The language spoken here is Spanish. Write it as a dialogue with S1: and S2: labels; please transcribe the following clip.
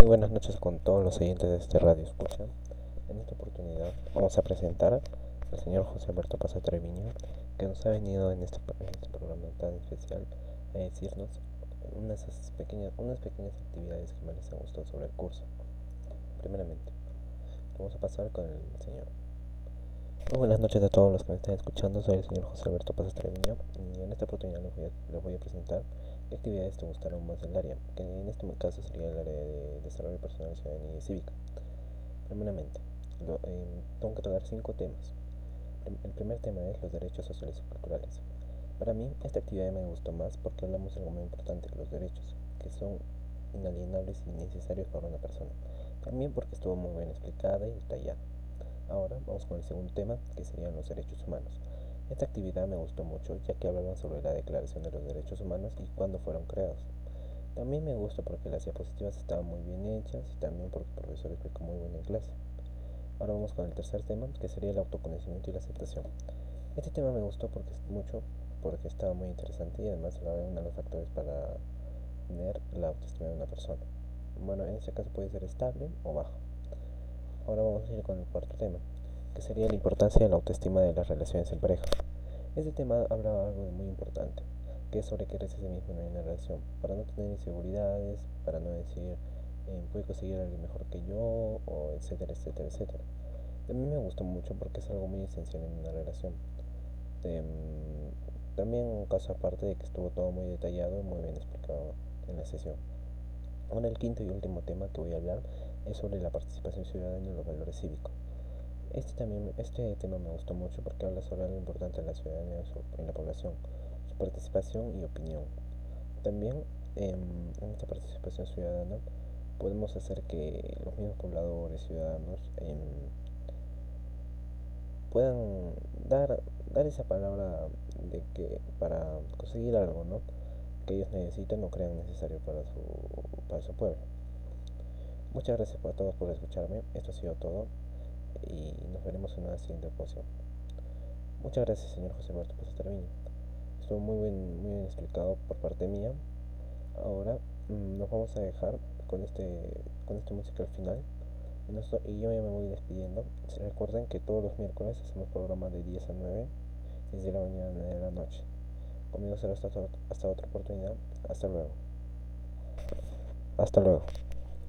S1: Muy buenas noches con todos los oyentes de este radio escucha. En esta oportunidad vamos a presentar al señor José Alberto Pasa Treviño, que nos ha venido en este, en este programa tan especial a decirnos unas pequeñas, unas pequeñas actividades que me les han gustado sobre el curso. Primeramente, vamos a pasar con el señor. Muy buenas noches a todos los que me están escuchando. Soy el señor José Alberto Paz Treviño y en esta oportunidad les voy a, les voy a presentar qué actividades te gustaron más del área, que en este caso sería el área de desarrollo personal, ciudadanía y cívica. Primeramente, lo, eh, tengo que tocar cinco temas. El primer tema es los derechos sociales y culturales. Para mí, esta actividad me gustó más porque hablamos de algo muy importante, los derechos, que son inalienables y necesarios para una persona. También porque estuvo muy bien explicada y detallada. Ahora vamos con el segundo tema, que serían los derechos humanos. Esta actividad me gustó mucho ya que hablaban sobre la Declaración de los Derechos Humanos y cuándo fueron creados. También me gusta porque las diapositivas estaban muy bien hechas y también porque el profesor explicó muy bien en clase. Ahora vamos con el tercer tema, que sería el autoconocimiento y la aceptación. Este tema me gustó porque mucho porque estaba muy interesante y además era uno de los factores para tener la autoestima de una persona. Bueno, en este caso puede ser estable o bajo. Ahora vamos a ir con el cuarto tema, que sería la importancia de la autoestima de las relaciones en pareja. Este tema habla de algo muy importante, que es sobre quererse a mismo en una relación, para no tener inseguridades, para no decir, eh, puede conseguir alguien mejor que yo, o etcétera, etcétera, etcétera. A mí me gustó mucho porque es algo muy esencial en una relación. Eh, también un caso aparte de que estuvo todo muy detallado y muy bien explicado en la sesión. Ahora el quinto y último tema que voy a hablar es sobre la participación ciudadana y los valores cívicos. Este, también, este tema me gustó mucho porque habla sobre lo importante de la ciudadanía en la población, su participación y opinión. También em, en esta participación ciudadana podemos hacer que los mismos pobladores, ciudadanos, em, puedan dar, dar esa palabra de que para conseguir algo ¿no? que ellos necesitan o crean necesario para su, para su pueblo. Muchas gracias a todos por escucharme. Esto ha sido todo y nos veremos en una siguiente ocasión. Muchas gracias, señor José Alberto Termino. Estuvo muy bien, muy bien explicado por parte mía. Ahora mm, nos vamos a dejar con este, con esta música al final. Y, yo ya me voy despidiendo. Recuerden que todos los miércoles hacemos programa de 10 a 9, desde la mañana de la noche. Conmigo será hasta, hasta otra oportunidad. Hasta luego. Hasta luego.